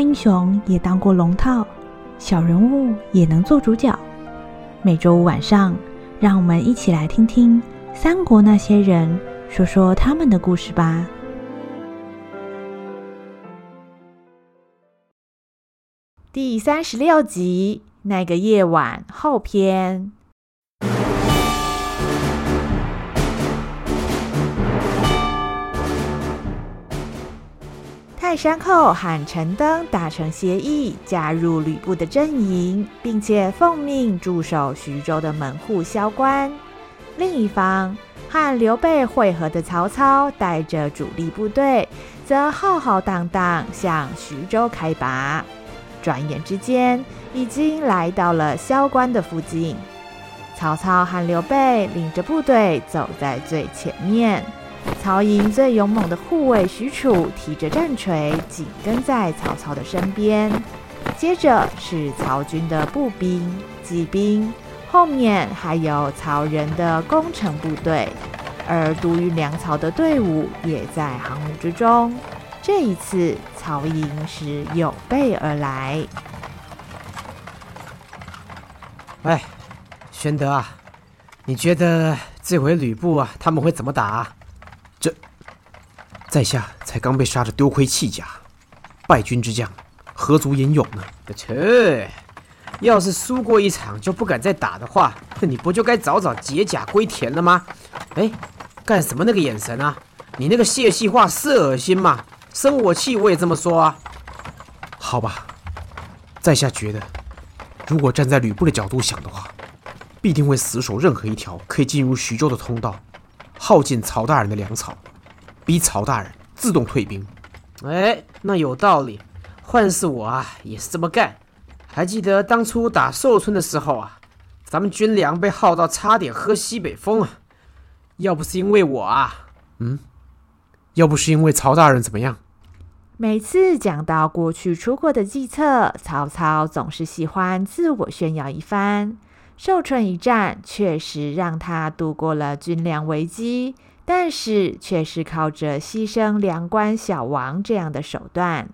英雄也当过龙套，小人物也能做主角。每周五晚上，让我们一起来听听三国那些人说说他们的故事吧。第三十六集，那个夜晚后篇。泰山后和陈登达成协议，加入吕布的阵营，并且奉命驻守徐州的门户萧关。另一方，和刘备会合的曹操带着主力部队，则浩浩荡荡向徐州开拔。转眼之间，已经来到了萧关的附近。曹操和刘备领着部队走在最前面。曹营最勇猛的护卫许褚提着战锤，紧跟在曹操的身边。接着是曹军的步兵、骑兵，后面还有曹仁的攻城部队，而独运粮草的队伍也在行伍之中。这一次，曹营是有备而来。哎，玄德啊，你觉得这回吕布啊，他们会怎么打？在下才刚被杀得丢盔弃甲，败军之将何足言勇呢？切！要是输过一场就不敢再打的话，你不就该早早解甲归田了吗？哎，干什么那个眼神啊？你那个泄气话是恶心吗？生我气我也这么说啊。好吧，在下觉得，如果站在吕布的角度想的话，必定会死守任何一条可以进入徐州的通道，耗尽曹大人的粮草。逼曹大人自动退兵，哎，那有道理。换是我啊，也是这么干。还记得当初打寿春的时候啊，咱们军粮被耗到差点喝西北风啊。要不是因为我啊，嗯，要不是因为曹大人怎么样？每次讲到过去出过的计策，曹操总是喜欢自我炫耀一番。寿春一战确实让他度过了军粮危机。但是却是靠着牺牲粮官小王这样的手段，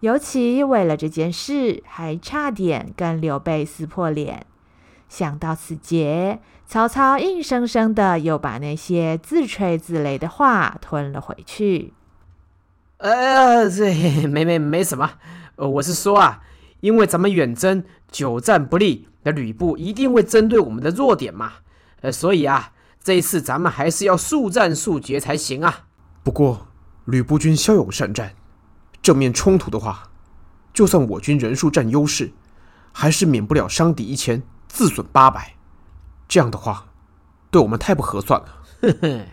尤其为了这件事，还差点跟刘备撕破脸。想到此节，曹操硬生生的又把那些自吹自擂的话吞了回去。呃，这没没没什么，呃，我是说啊，因为咱们远征久战不利，那吕布一定会针对我们的弱点嘛，呃，所以啊。这一次咱们还是要速战速决才行啊！不过吕布军骁勇善战，正面冲突的话，就算我军人数占优势，还是免不了伤敌一千，自损八百。这样的话，对我们太不合算了。呵呵，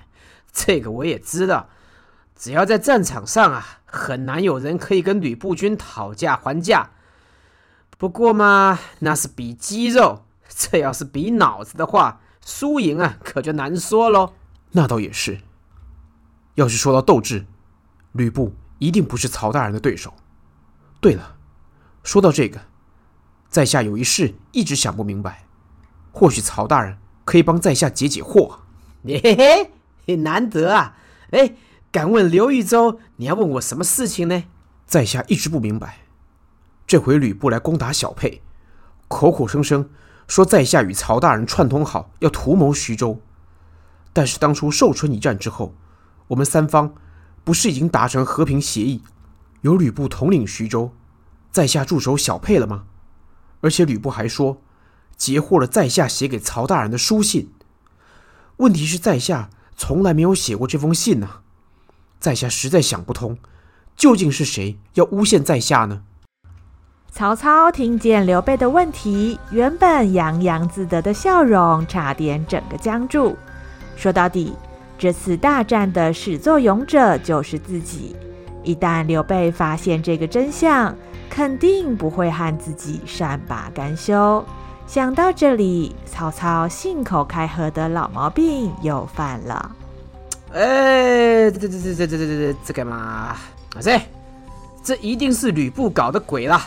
这个我也知道。只要在战场上啊，很难有人可以跟吕布军讨价还价。不过嘛，那是比肌肉，这要是比脑子的话。输赢啊，可就难说喽。那倒也是。要是说到斗志，吕布一定不是曹大人的对手。对了，说到这个，在下有一事一直想不明白，或许曹大人可以帮在下解解惑。嘿嘿，难得啊！哎，敢问刘豫州，你要问我什么事情呢？在下一直不明白，这回吕布来攻打小沛，口口声声。说在下与曹大人串通好，要图谋徐州。但是当初寿春一战之后，我们三方不是已经达成和平协议，由吕布统领徐州，在下驻守小沛了吗？而且吕布还说截获了在下写给曹大人的书信。问题是在下从来没有写过这封信呢，在下实在想不通，究竟是谁要诬陷在下呢？曹操听见刘备的问题，原本洋洋自得的笑容差点整个僵住。说到底，这次大战的始作俑者就是自己。一旦刘备发现这个真相，肯定不会和自己善罢甘休。想到这里，曹操信口开河的老毛病又犯了。哎，这这这这这这这这干嘛？这 这一定是吕布搞的鬼了。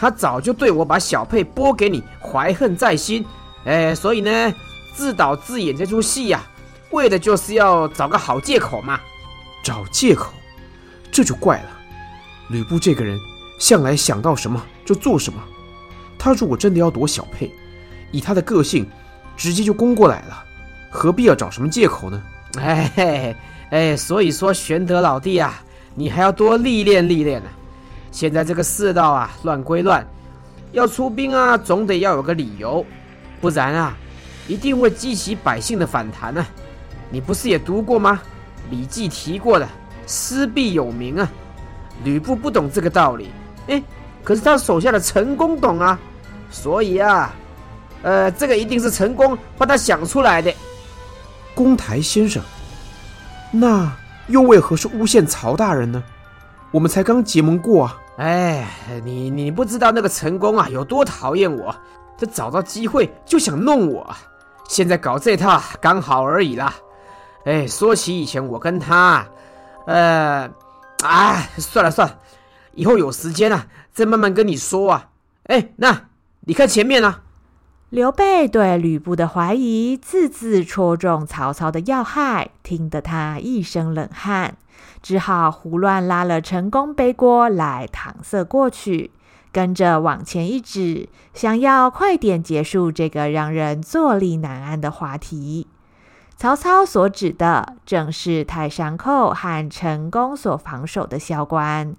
他早就对我把小佩拨给你怀恨在心，哎，所以呢，自导自演这出戏呀，为的就是要找个好借口嘛。找借口，这就怪了。吕布这个人向来想到什么就做什么。他如果真的要夺小佩，以他的个性，直接就攻过来了，何必要找什么借口呢？哎嘿哎，所以说玄德老弟啊，你还要多历练历练呢。现在这个世道啊，乱归乱，要出兵啊，总得要有个理由，不然啊，一定会激起百姓的反弹呢。你不是也读过吗？《礼记》提过的“师必有名”啊。吕布不懂这个道理，哎，可是他手下的陈宫懂啊。所以啊，呃，这个一定是陈宫帮他想出来的。公台先生，那又为何是诬陷曹大人呢？我们才刚结盟过啊！哎，你你不知道那个陈宫啊有多讨厌我，他找到机会就想弄我，现在搞这套刚好而已啦。哎，说起以前我跟他，呃，哎，算了算了，以后有时间了，啊，再慢慢跟你说啊。哎，那。你看前面啊，刘备对吕布的怀疑，字字戳中曹操的要害，听得他一身冷汗，只好胡乱拉了陈宫背锅来搪塞过去，跟着往前一指，想要快点结束这个让人坐立难安的话题。曹操所指的正是泰山寇和陈宫所防守的萧关。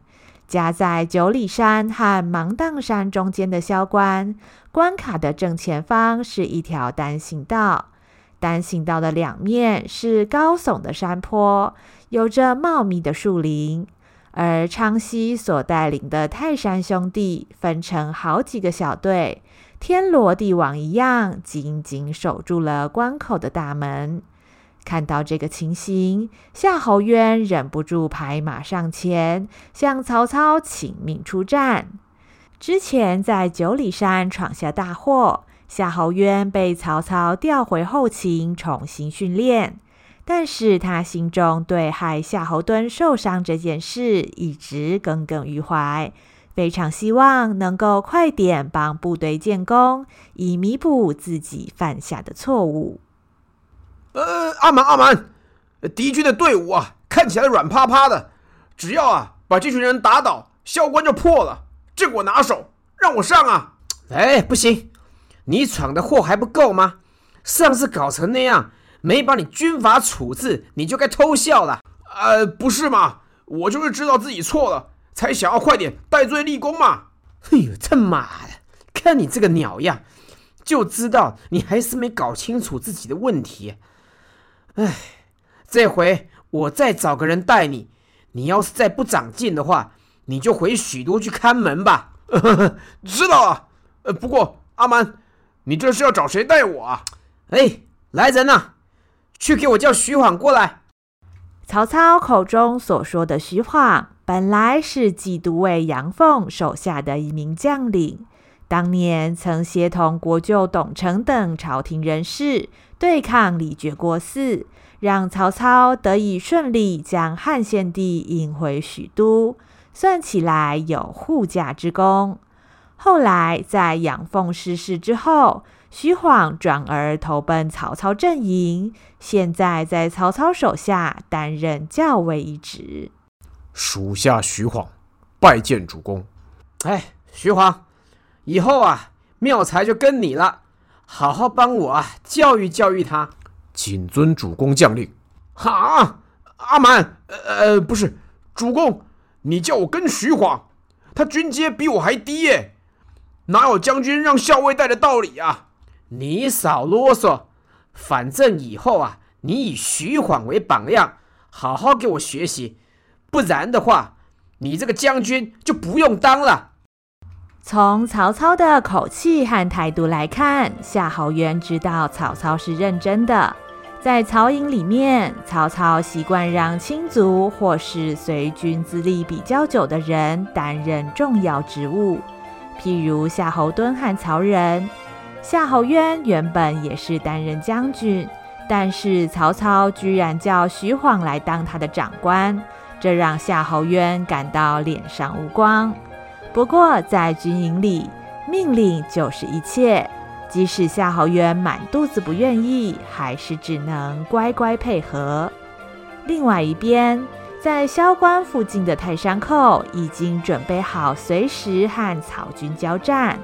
夹在九里山和芒砀山中间的萧关，关卡的正前方是一条单行道，单行道的两面是高耸的山坡，有着茂密的树林。而昌豨所带领的泰山兄弟分成好几个小队，天罗地网一样，紧紧守住了关口的大门。看到这个情形，夏侯渊忍不住拍马上前，向曹操请命出战。之前在九里山闯下大祸，夏侯渊被曹操调回后勤重新训练，但是他心中对害夏侯惇受伤这件事一直耿耿于怀，非常希望能够快点帮部队建功，以弥补自己犯下的错误。呃，阿蛮阿蛮，敌军的队伍啊，看起来软趴趴的，只要啊把这群人打倒，萧关就破了。这个我拿手，让我上啊！哎，不行，你闯的祸还不够吗？上次搞成那样，没把你军法处置，你就该偷笑了。呃，不是嘛，我就是知道自己错了，才想要快点戴罪立功嘛。哎呦，他妈的，看你这个鸟样，就知道你还是没搞清楚自己的问题。哎，这回我再找个人带你。你要是再不长进的话，你就回许都去看门吧。知道了。呃，不过阿蛮，你这是要找谁带我啊？哎，来人呐，去给我叫徐晃过来。曹操口中所说的徐晃，本来是冀都尉杨凤手下的一名将领，当年曾协同国舅董承等朝廷人士。对抗李傕郭汜，让曹操得以顺利将汉献帝引回许都，算起来有护驾之功。后来在杨凤逝世之后，徐晃转而投奔曹操阵营，现在在曹操手下担任校尉一职。属下徐晃拜见主公。哎，徐晃，以后啊，妙才就跟你了。好好帮我啊，教育教育他。谨遵主公将令。哈，阿瞒，呃，不是，主公，你叫我跟徐晃，他军阶比我还低耶，哪有将军让校尉带的道理啊？你少啰嗦，反正以后啊，你以徐晃为榜样，好好给我学习，不然的话，你这个将军就不用当了。从曹操的口气和态度来看，夏侯渊知道曹操是认真的。在曹营里面，曹操习惯让亲族或是随军资历比较久的人担任重要职务，譬如夏侯惇和曹仁。夏侯渊原本也是担任将军，但是曹操居然叫徐晃来当他的长官，这让夏侯渊感到脸上无光。不过，在军营里，命令就是一切。即使夏侯渊满肚子不愿意，还是只能乖乖配合。另外一边，在萧关附近的泰山寇已经准备好随时和曹军交战。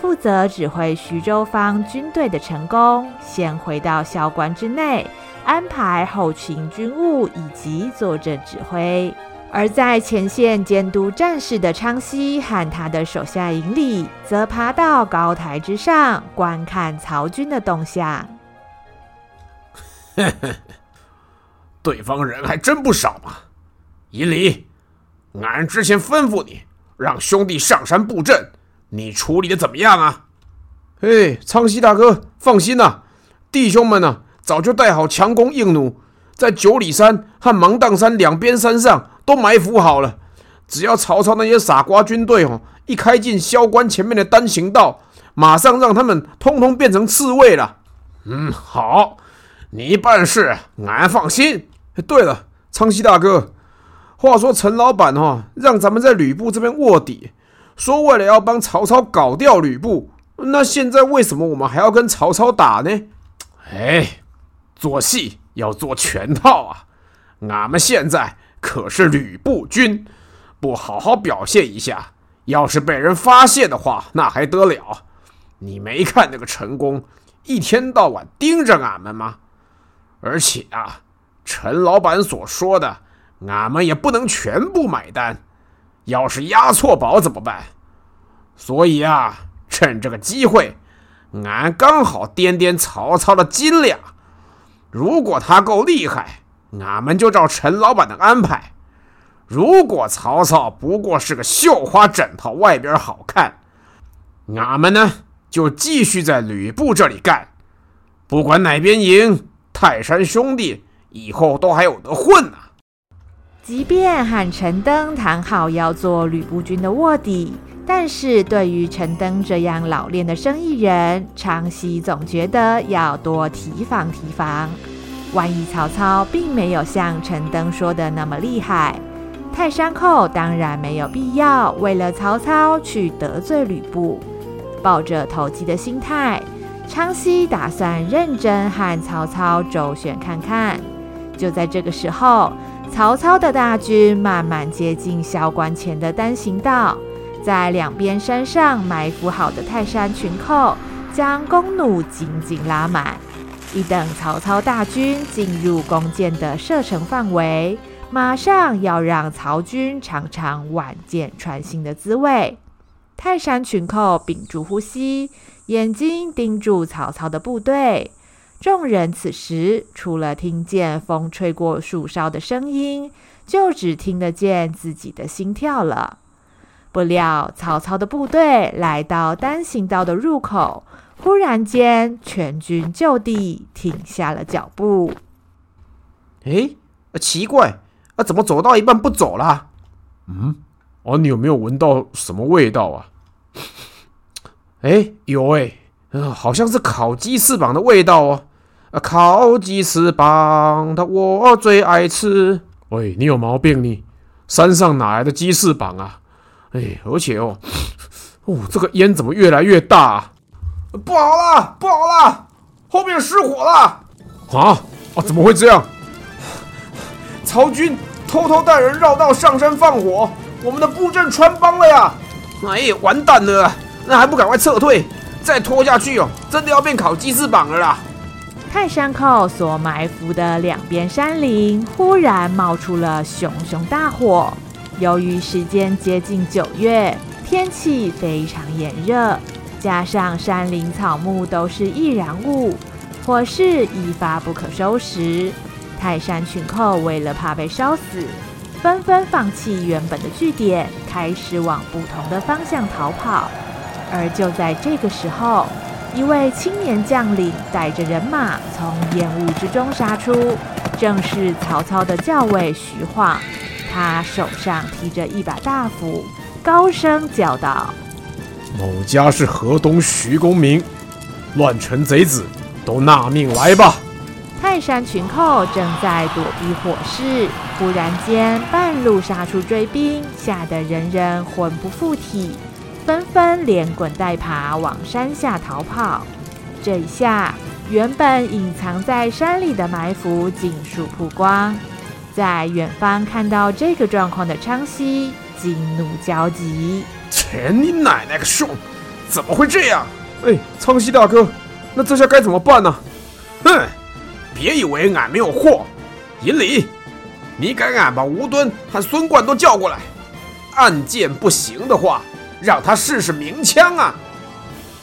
负责指挥徐州方军队的成功，先回到萧关之内，安排后勤军务以及坐镇指挥；而在前线监督战事的昌熙和他的手下营里，则爬到高台之上观看曹军的动向。对方人还真不少嘛！营里，俺之前吩咐你，让兄弟上山布阵。你处理的怎么样啊？嘿，苍溪大哥，放心呐、弟兄们呐、早就带好强弓硬弩，在九里山和芒砀山两边山上都埋伏好了。只要曹操那些傻瓜军队哦，一开进萧关前面的单行道，马上让他们通通变成刺猬了。嗯，好，你办事，俺放心。对了，苍溪大哥，话说陈老板哈、哦，让咱们在吕布这边卧底。说为了要帮曹操搞掉吕布，那现在为什么我们还要跟曹操打呢？哎，做戏要做全套啊！俺们现在可是吕布军，不好好表现一下，要是被人发现的话，那还得了？你没看那个陈宫一天到晚盯着俺们吗？而且啊，陈老板所说的，俺们也不能全部买单。要是押错宝怎么办？所以啊，趁这个机会，俺刚好掂掂曹操的斤两。如果他够厉害，俺们就照陈老板的安排；如果曹操不过是个绣花枕头，外边好看，俺们呢就继续在吕布这里干。不管哪边赢，泰山兄弟以后都还有得混呢、即便和陈登谈好要做吕布军的卧底，但是对于陈登这样老练的生意人，昌熙总觉得要多提防提防。万一曹操并没有像陈登说的那么厉害，泰山寇当然没有必要为了曹操去得罪吕布。抱着投机的心态，昌熙打算认真和曹操周旋看看。就在这个时候。曹操的大军慢慢接近萧关前的单行道，在两边山上埋伏好的泰山群寇将弓弩紧紧拉满。一等曹操大军进入弓箭的射程范围，马上要让曹军尝尝万箭穿心的滋味。泰山群寇屏住呼吸，眼睛盯住曹操的部队。众人此时除了听见风吹过树梢的声音，就只听得见自己的心跳了。不料曹操的部队来到单行道的入口，忽然间全军就地停下了脚步。哎，奇怪，啊，怎么走到一半不走了？嗯，哦，你有没有闻到什么味道啊？哎，有哎，嗯，好像是烤鸡翅膀的味道哦。啊，烤鸡翅膀，它我最爱吃。喂，你有毛病你！山上哪来的鸡翅膀啊？哎，而且哦，哦，这个烟怎么越来越大啊？不好啦，不好啦，后面失火了！啊啊，怎么会这样？曹军偷偷带人绕道上山放火，我们的布阵穿帮了呀！哎，完蛋了，那还不赶快撤退？再拖下去哦，真的要变烤鸡翅膀了啦！泰山寇所埋伏的两边山林忽然冒出了熊熊大火。由于时间接近九月，天气非常炎热，加上山林草木都是易燃物，火势一发不可收拾。泰山群寇为了怕被烧死，纷纷放弃原本的据点，开始往不同的方向逃跑。而就在这个时候，一位青年将领带着人马从烟雾之中杀出，正是曹操的校尉徐晃。他手上提着一把大斧，高声叫道：“某家是河东徐公明，乱臣贼子都纳命来吧！”泰山群寇正在躲避火势，忽然间半路杀出追兵，吓得人人魂不附体。纷纷连滚带爬往山下逃跑，这一下，原本隐藏在山里的埋伏尽数曝光。在远方看到这个状况的昌西惊怒交集。钱你奶奶个熊，怎么会这样？哎，昌西大哥，那这下该怎么办呢？哼，别以为俺没有货。银里，你赶俺把吴敦和孙冠都叫过来。暗箭不行的话，让他试试鸣枪啊！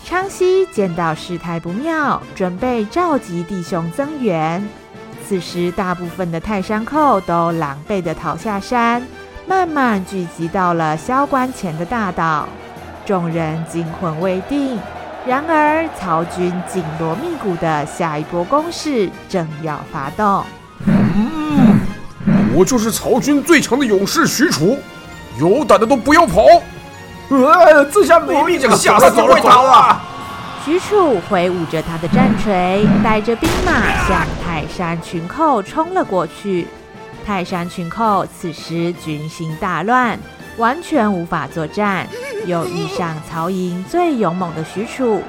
昌熙见到事态不妙，准备召集弟兄增援。此时，大部分的泰山寇都狼狈地逃下山，慢慢聚集到了萧关前的大岛。众人惊魂未定。然而，曹军紧锣密鼓的下一波攻势正要发动。嗯，我就是曹军最强的勇士许褚，有胆的都不要跑！呃，这下没命了，吓死会逃啊。许褚挥舞着他的战锤，带着兵马向泰山群寇冲了过去。泰山群寇此时军心大乱。完全无法作战，又遇上曹营最勇猛的许褚，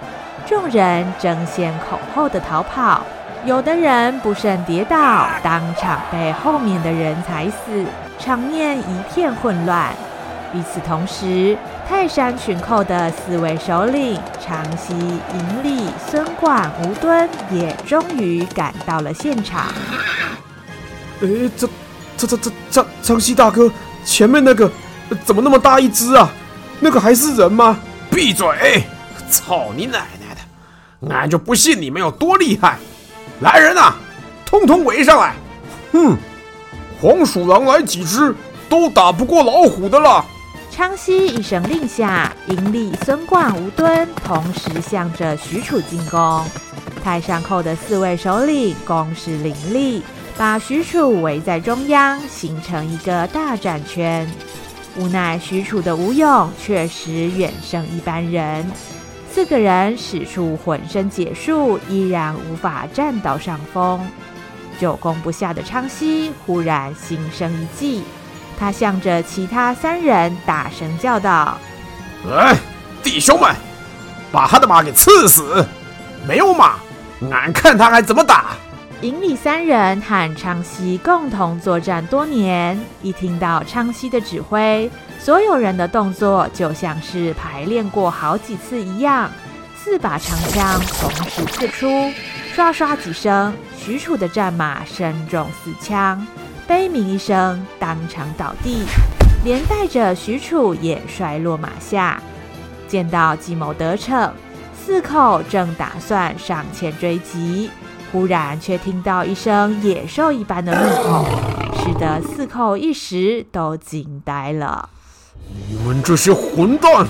众人争先恐后的逃跑，有的人不慎跌倒，当场被后面的人踩死，场面一片混乱。与此同时，泰山群寇的四位首领昌豨、营里、孙广、吴敦也终于赶到了现场。哎，这、这、这、这、昌昌豨大哥，前面那个。怎么那么大一只啊？那个还是人吗？闭嘴！操你奶奶的！俺就不信你们有多厉害！来人呐，通通围上来！哼，黄鼠狼来几只都打不过老虎的了。昌熙一声令下，营里孙贯、吴敦同时向着许褚进攻。太上寇的四位首领攻势凌厉，把许褚围在中央，形成一个大战圈。无奈许褚的武勇确实远胜一般人，四个人使出浑身解数，依然无法占到上风。久攻不下的昌熙忽然心生一计，他向着其他三人大声叫道：“来，弟兄们，把他的马给刺死！没有马，俺看他还怎么打！”营里三人和昌熙共同作战多年，一听到昌熙的指挥，所有人的动作就像是排练过好几次一样。四把长枪同时刺出，刷刷几声，许褚的战马身中四枪，悲鸣一声，当场倒地，连带着许褚也摔落马下。见到计谋得逞，四寇正打算上前追击。忽然，却听到一声野兽一般的怒吼，使得四寇一时都惊呆了。你们这些混蛋，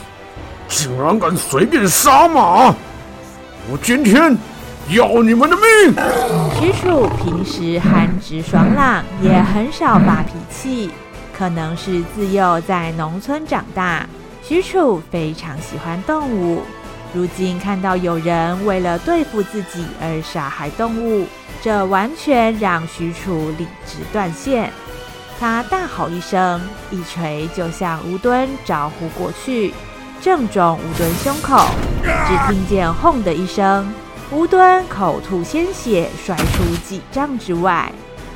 竟然敢随便杀马！我今天要你们的命！许褚平时憨直爽朗，也很少发脾气，可能是自幼在农村长大，许褚非常喜欢动物。如今看到有人为了对付自己而杀害动物，这完全让许褚理智断线。他大吼一声，一锤就向吴敦招呼过去，正中吴敦胸口。只听见“轰”的一声，吴敦口吐鲜血，摔出几丈之外。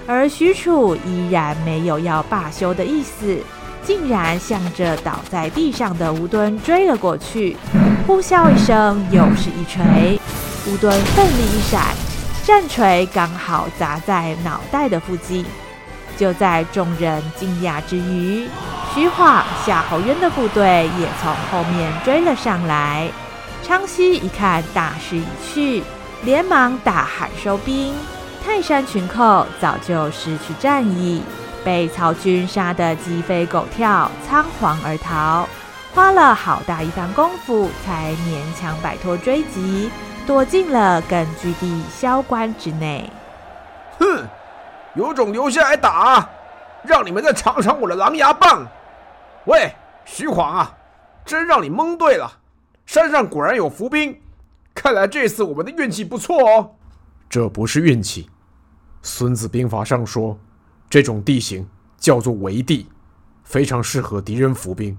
而许褚依然没有要罢休的意思。竟然向着倒在地上的吴敦追了过去，呼啸一声，又是一锤。吴敦奋力一闪，战锤刚好砸在脑袋的附近。就在众人惊讶之余，徐晃、夏侯渊的部队也从后面追了上来。昌豨一看大势已去，连忙大喊收兵。泰山群寇早就失去战意。被曹军杀得鸡飞狗跳，仓皇而逃，花了好大一番功夫，才勉强摆脱追击，躲进了根据地萧关之内。哼，有种留下来打，让你们再尝尝我的狼牙棒！喂，徐晃啊，真让你蒙对了，山上果然有伏兵，看来这次我们的运气不错哦。这不是运气，《孙子兵法》上说。这种地形叫做围地，非常适合敌人伏兵。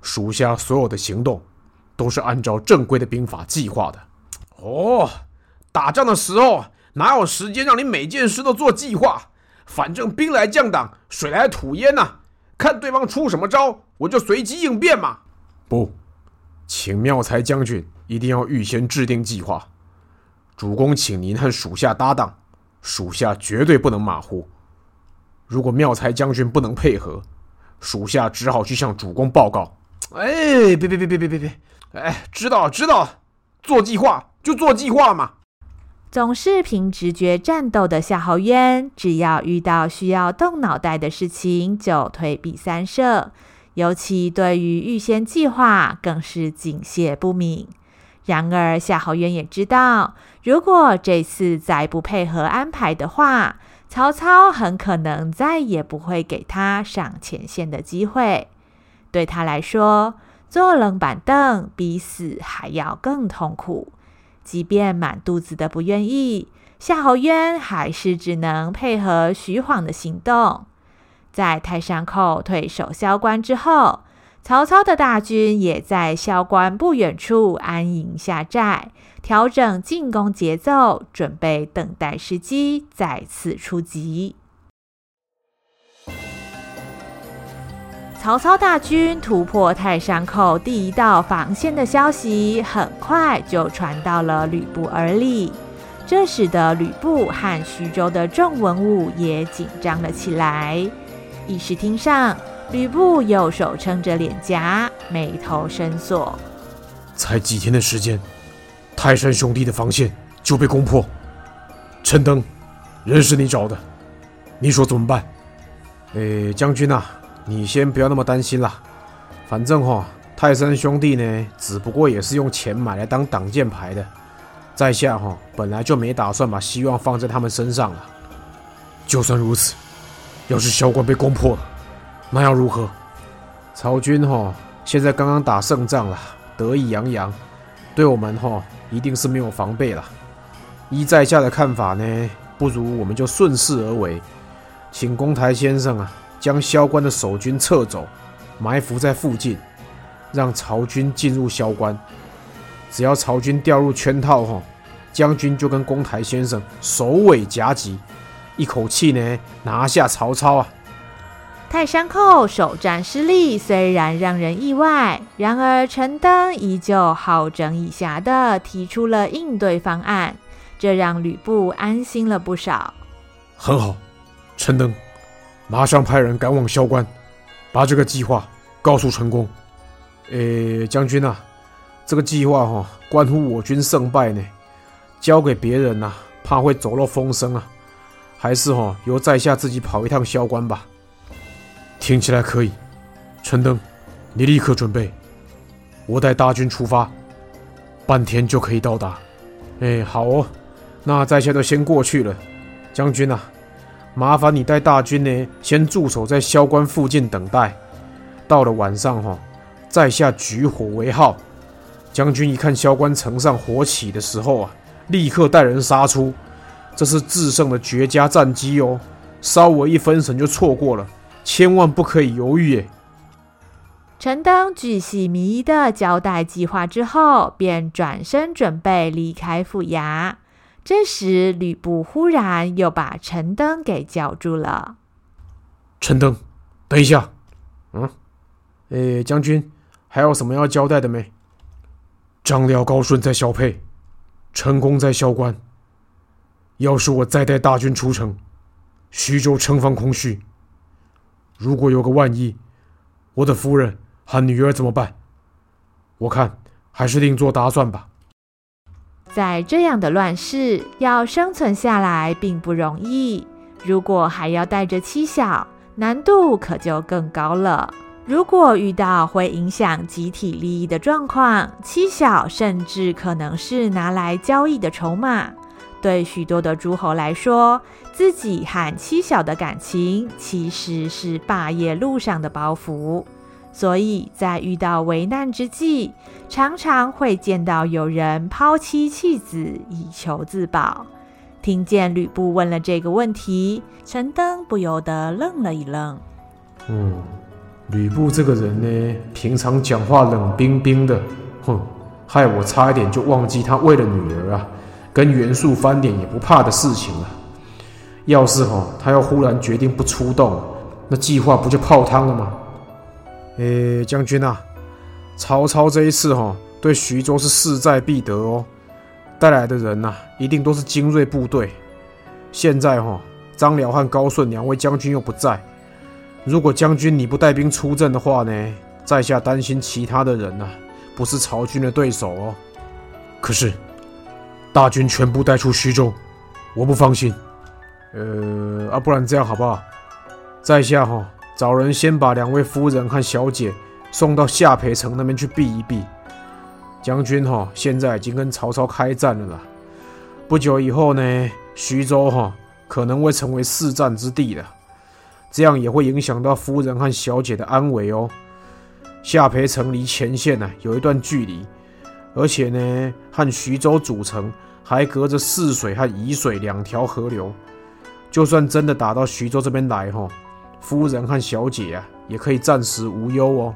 属下所有的行动都是按照正规的兵法计划的。哦，打仗的时候哪有时间让你每件事都做计划？反正兵来将挡，水来土掩呐、啊，看对方出什么招，我就随机应变嘛。不，请妙才将军一定要预先制定计划。主公，请您和属下搭档，属下绝对不能马虎。如果妙才将军不能配合，属下只好去向主公报告。哎，别别别别别别别！哎，知道知道，做计划就做计划嘛。总是凭直觉战斗的夏侯渊，只要遇到需要动脑袋的事情，就退避三舍。尤其对于预先计划，更是敬谢不敏。然而，夏侯渊也知道，如果这次再不配合安排的话，曹操很可能再也不会给他上前线的机会。对他来说，坐冷板凳比死还要更痛苦。即便满肚子的不愿意，夏侯渊还是只能配合徐晃的行动。在泰山口退守萧关之后，曹操的大军也在萧关不远处安营下寨，调整进攻节奏，准备等待时机再次出击。曹操大军突破泰山口第一道防线的消息，很快就传到了吕布耳里。这使得吕布和徐州的众文武也紧张了起来。议事厅上，吕布右手撑着脸颊，眉头深锁。才几天的时间，泰山兄弟的防线就被攻破。陈登，人是你找的，你说怎么办？哎，将军呐。你先不要那么担心啦，反正哈，泰山兄弟呢，只不过也是用钱买来当挡箭牌的，在下哈本来就没打算把希望放在他们身上了。就算如此，要是萧关被攻破了，那要如何？曹军哈现在刚刚打胜仗了，得意洋洋，对我们哈一定是没有防备了。依在下的看法呢，不如我们就顺势而为，请公台先生啊。将萧关的守军撤走，埋伏在附近，让曹军进入萧关。只要曹军掉入圈套，哈，将军就跟公台先生首尾夹击，一口气呢拿下曹操啊！泰山寇首战失利虽然让人意外，然而陈登依旧好整以暇的提出了应对方案，这让吕布安心了不少。很好，陈登。马上派人赶往萧关，把这个计划告诉陈宫。诶，将军啊，这个计划哈、哦、关乎我军胜败呢，交给别人呐、啊，怕会走漏风声啊。还是哈、哦、由在下自己跑一趟萧关吧。听起来可以，陈登，你立刻准备，我带大军出发，半天就可以到达。哎，好哦，那在下就先过去了，将军啊。麻烦你带大军呢，先驻守在萧关附近等待。到了晚上哈，在下举火为号。将军一看萧关城上火起的时候啊，立刻带人杀出。这是制胜的绝佳战机哦，稍微一分神就错过了，千万不可以犹豫耶。陈登巨细靡遗的交代计划之后，便转身准备离开府衙。这时，吕布忽然又把陈登给叫住了。陈登，等一下。嗯，诶，将军，还有什么要交代的没？张辽、高顺在小沛，陈宫在萧关。要是我再带大军出城，徐州城防空虚。如果有个万一，我的夫人和女儿怎么办？我看还是另做打算吧。在这样的乱世，要生存下来并不容易。如果还要带着妻小，难度可就更高了。如果遇到会影响集体利益的状况，妻小甚至可能是拿来交易的筹码。对许多的诸侯来说，自己和妻小的感情其实是霸业路上的包袱。所以在遇到危难之际，常常会见到有人抛妻弃子以求自保。听见吕布问了这个问题，陈登不由得愣了一愣。嗯，吕布这个人呢，平常讲话冷冰冰的，哼，害我差一点就忘记他为了女儿啊，跟袁术翻脸也不怕的事情了。要是哈他要忽然决定不出动，那计划不就泡汤了吗？诶，将军啊，曹操这一次哈对徐州是势在必得哦，带来的人呐一定都是精锐部队。现在哈张辽和高顺两位将军又不在，如果将军你不带兵出阵的话呢，在下担心其他的人呐不是曹军的对手哦。可是大军全部带出徐州，我不放心。呃，啊，不然这样好不好？在下哈找人先把两位夫人和小姐送到下邳城那边去避一避。将军哈现在已经跟曹操开战了啦，不久以后呢，徐州哈可能会成为四战之地了，这样也会影响到夫人和小姐的安危哦。下邳城离前线呢有一段距离，而且呢和徐州主城还隔着泗水和沂水两条河流，就算真的打到徐州这边来哈，夫人和小姐啊也可以暂时无忧哦。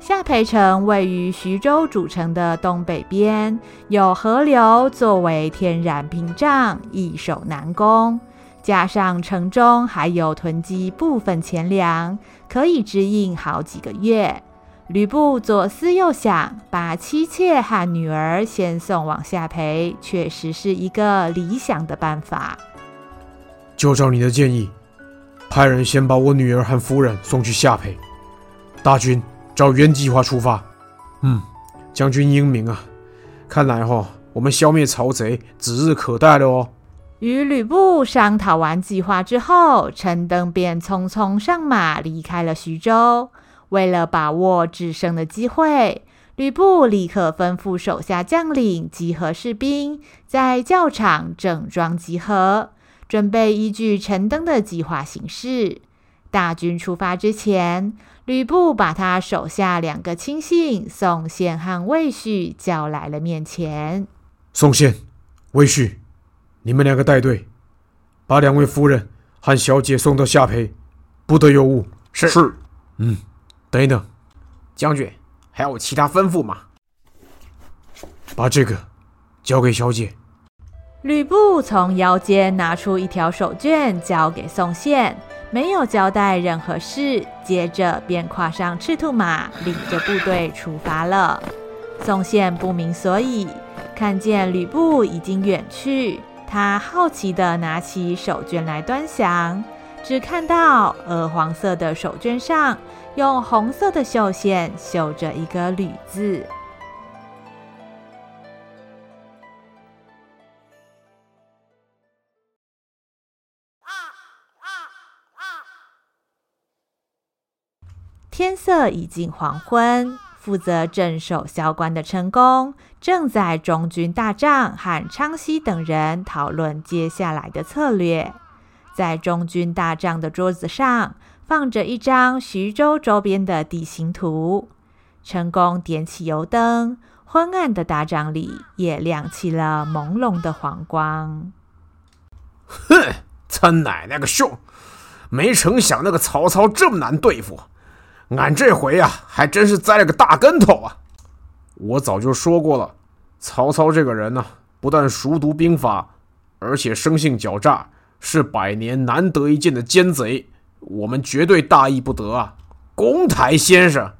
下邳城位于徐州主城的东北边，有河流作为天然屏障，易守难攻。加上城中还有囤积部分钱粮，可以支应好几个月。吕布左思右想，把妻妾和女儿先送往下邳，确实是一个理想的办法。就照你的建议，派人先把我女儿和夫人送去下邳。大军照原计划出发。嗯，将军英明啊！看来哈，我们消灭曹贼指日可待了哦。与吕布商讨完计划之后，陈登便匆匆上马离开了徐州。为了把握制胜的机会，吕布立刻吩咐手下将领集合士兵，在教场整装集合，准备依据陈登的计划行事。大军出发之前，吕布把他手下两个亲信宋宪和魏续叫来了面前。宋宪、魏续，你们两个带队，把两位夫人和小姐送到下邳，不得有误。是是，嗯。等一等，将军，还有其他吩咐吗？把这个交给小姐。吕布从腰间拿出一条手绢，交给宋宪，没有交代任何事，接着便跨上赤兔马，领着部队出发了。宋宪不明所以，看见吕布已经远去，他好奇地拿起手绢来端详，只看到鹅黄色的手绢上。用红色的绣线绣着一个“吕”字。天色已近黄昏，负责镇守萧关的陈宫正在中军大帐和昌熙等人讨论接下来的策略。在中军大帐的桌子上，放着一张徐州周边的地形图，成功点起油灯，昏暗的大帐里也亮起了朦胧的黄光。哼，他奶奶个熊！没成想那个曹操这么难对付，俺这回啊，还真是栽了个大跟头啊！我早就说过了，曹操这个人呢、不但熟读兵法，而且生性狡诈，是百年难得一见的奸贼。我们绝对大意不得啊！公台先生，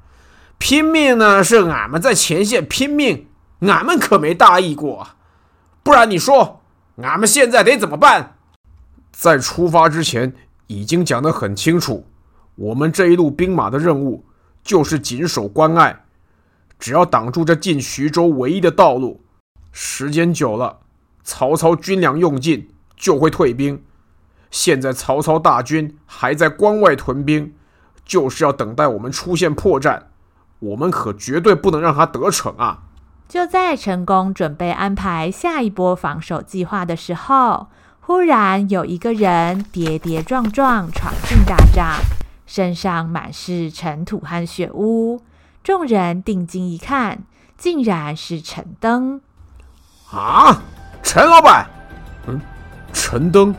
拼命呢是俺们在前线拼命，俺们可没大意过啊！不然你说，俺们现在得怎么办？在出发之前已经讲得很清楚，我们这一路兵马的任务就是紧守关隘，只要挡住这进徐州唯一的道路，时间久了，曹操军粮用尽就会退兵。现在曹操大军还在关外屯兵，就是要等待我们出现破绽，我们可绝对不能让他得逞啊！就在陈宫准备安排下一波防守计划的时候，忽然有一个人跌跌撞撞闯进大帐，身上满是尘土和血污。众人定睛一看，竟然是陈登。啊，陈老板，嗯，陈登。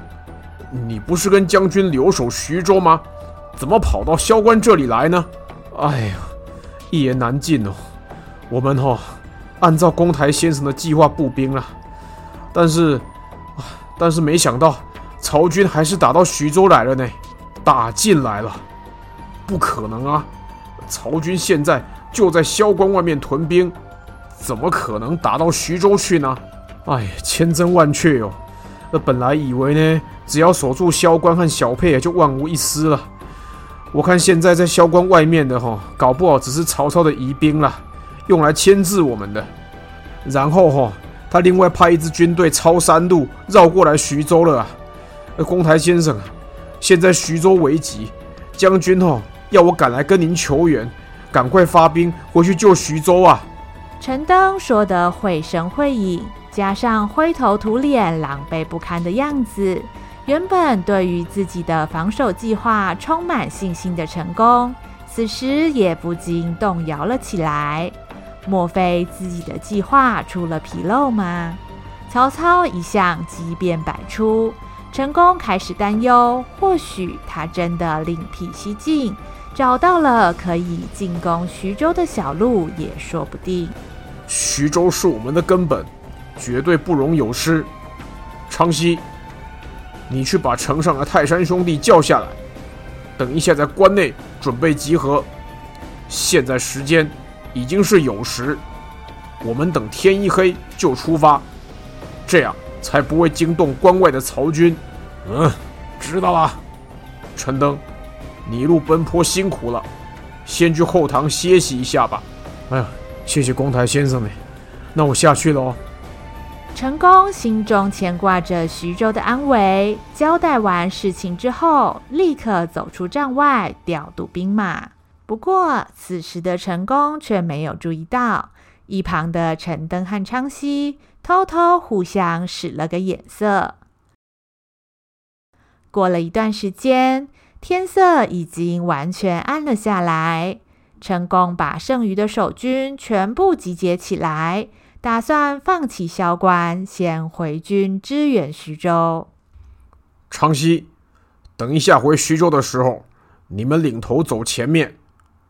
你不是跟将军留守徐州吗？怎么跑到萧关这里来呢？哎呀，一言难尽哦。我们哈、哦，按照公台先生的计划布兵了，但是，但是没想到曹军还是打到徐州来了呢，打进来了。不可能啊！曹军现在就在萧关外面屯兵，怎么可能打到徐州去呢？哎呀，千真万确哟！那本来以为呢，只要守住萧关和小沛，也就万无一失了。我看现在在萧关外面的哈，搞不好只是曹操的疑兵了，用来牵制我们的。然后哈，他另外派一支军队抄山路绕过来徐州了啊！公台先生啊，现在徐州危急，将军哈。要我赶来跟您求援，赶快发兵回去救徐州啊！陈登说得绘声绘影，加上灰头土脸、狼狈不堪的样子，原本对于自己的防守计划充满信心的成功，此时也不禁动摇了起来。莫非自己的计划出了纰漏吗？曹操一向机变百出，成功开始担忧，或许他真的另辟蹊径。找到了可以进攻徐州的小路，也说不定。徐州是我们的根本，绝对不容有失。昌西，你去把城上的泰山兄弟叫下来，等一下在关内准备集合。现在时间已经是酉时，我们等天一黑就出发，这样才不会惊动关外的曹军。嗯，知道了，陈登。你一路奔波辛苦了，先去后堂歇息一下吧。哎呀，谢谢公台先生呢，那我下去了哦。陈宫心中牵挂着徐州的安危，交代完事情之后，立刻走出帐外调度兵马。不过此时的陈宫却没有注意到，一旁的陈登和昌熙偷偷互相使了个眼色。过了一段时间。天色已经完全暗了下来，陈宫把剩余的守军全部集结起来，打算放弃萧关，先回军支援徐州。昌西，等一下回徐州的时候，你们领头走前面，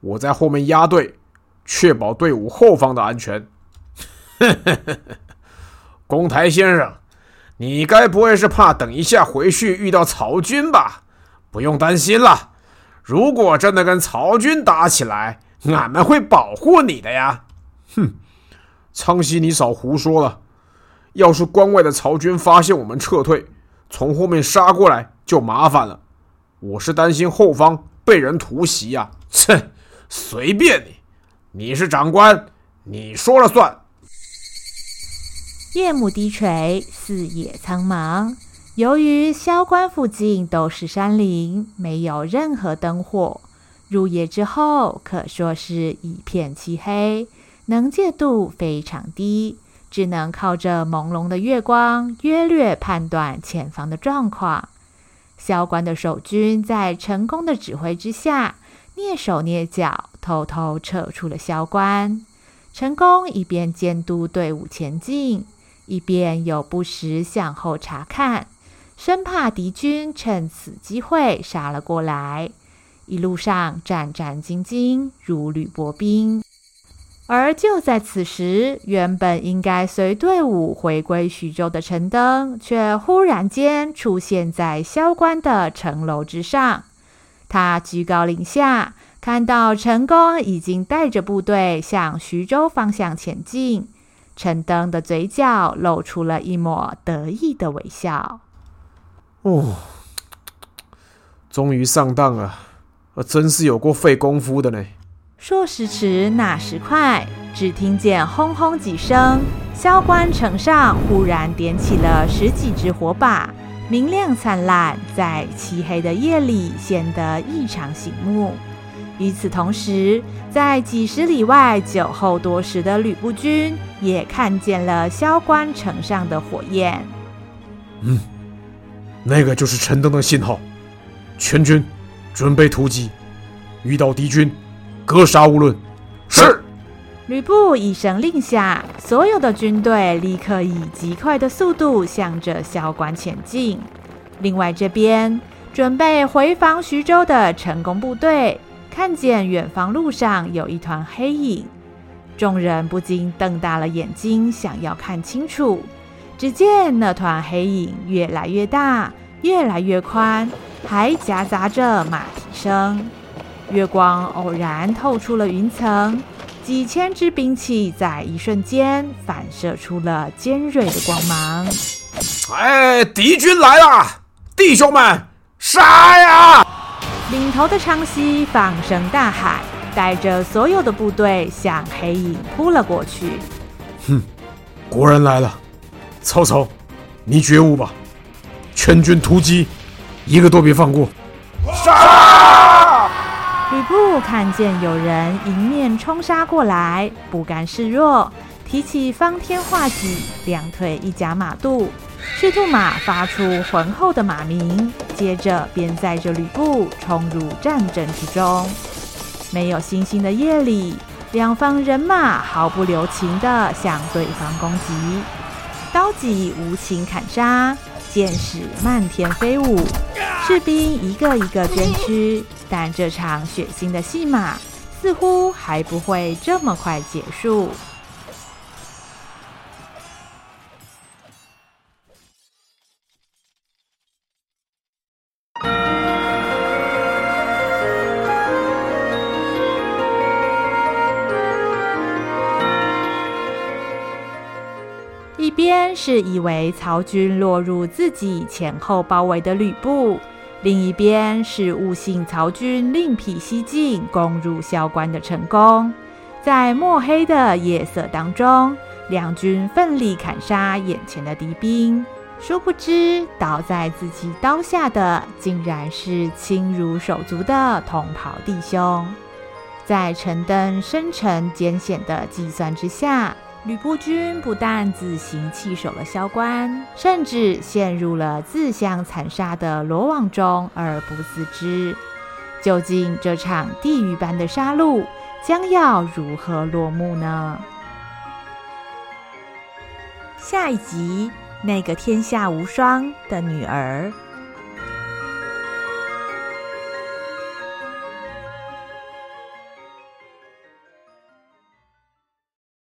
我在后面压队，确保队伍后方的安全。公台先生，你该不会是怕等一下回去遇到曹军吧？不用担心了，如果真的跟曹军打起来，俺们会保护你的呀。哼，昌西，你少胡说了。要是关外的曹军发现我们撤退，从后面杀过来，就麻烦了。我是担心后方被人突袭呀。切，随便你，你是长官，你说了算。夜幕低垂，四野苍茫。由于萧关附近都是山林，没有任何灯火，入夜之后可说是一片漆黑，能见度非常低，只能靠着朦胧的月光约略判断前方的状况。萧关的守军在陈宫的指挥之下，蹑手蹑脚，偷偷撤出了萧关。陈宫一边监督队伍前进，一边又不时向后查看。生怕敌军趁此机会杀了过来，一路上战战兢兢，如履薄冰。而就在此时，原本应该随队伍回归徐州的陈登，却忽然间出现在萧关的城楼之上。他居高临下，看到陈宫已经带着部队向徐州方向前进，陈登的嘴角露出了一抹得意的微笑。哦，终于上当了，真是有过费功夫的呢。说时迟，那时快，只听见轰轰几声，萧关城上忽然点起了十几支火把，明亮灿烂，在漆黑的夜里显得异常醒目。与此同时，在几十里外酒后多时的吕布军也看见了萧关城上的火焰。嗯。那个就是陈登的信号，全军准备突击，遇到敌军，格杀勿论。是。吕布一声令下，所有的军队立刻以极快的速度向着萧关前进。另外这边，准备回防徐州的成功部队看见远方路上有一团黑影，众人不禁瞪大了眼睛，想要看清楚。只见那团黑影越来越大，越来越宽，还夹杂着马蹄声。月光偶然透出了云层，几千支兵器在一瞬间反射出了尖锐的光芒。哎，敌军来了，弟兄们，杀呀！领头的昌熙放声大喊，带着所有的部队向黑影扑了过去。哼，果然来了，曹操，你觉悟吧，全军突击，一个都别放过。杀！吕布看见有人迎面冲杀过来，不甘示弱，提起方天画戟，两腿一夹马肚。赤兔马发出浑厚的马鸣，接着便载着吕布冲入战争之中。没有星星的夜里，两方人马毫不留情地向对方攻击，刀戟无情砍杀，箭矢漫天飞舞，士兵一个一个捐躯。但这场血腥的戏码似乎还不会这么快结束。一边是以为曹军落入自己前后包围的吕布，另一边是误信曹军另辟蹊径攻入萧关的陈宫。在墨黑的夜色当中，两军奋力砍杀眼前的敌兵，殊不知倒在自己刀下的，竟然是亲如手足的同袍弟兄。在陈登深沉艰险的计算之下，吕布军不但自行弃守了萧关，甚至陷入了自相残杀的罗网中而不自知。究竟这场地狱般的杀戮将要如何落幕呢？下一集，那个天下无双的女儿。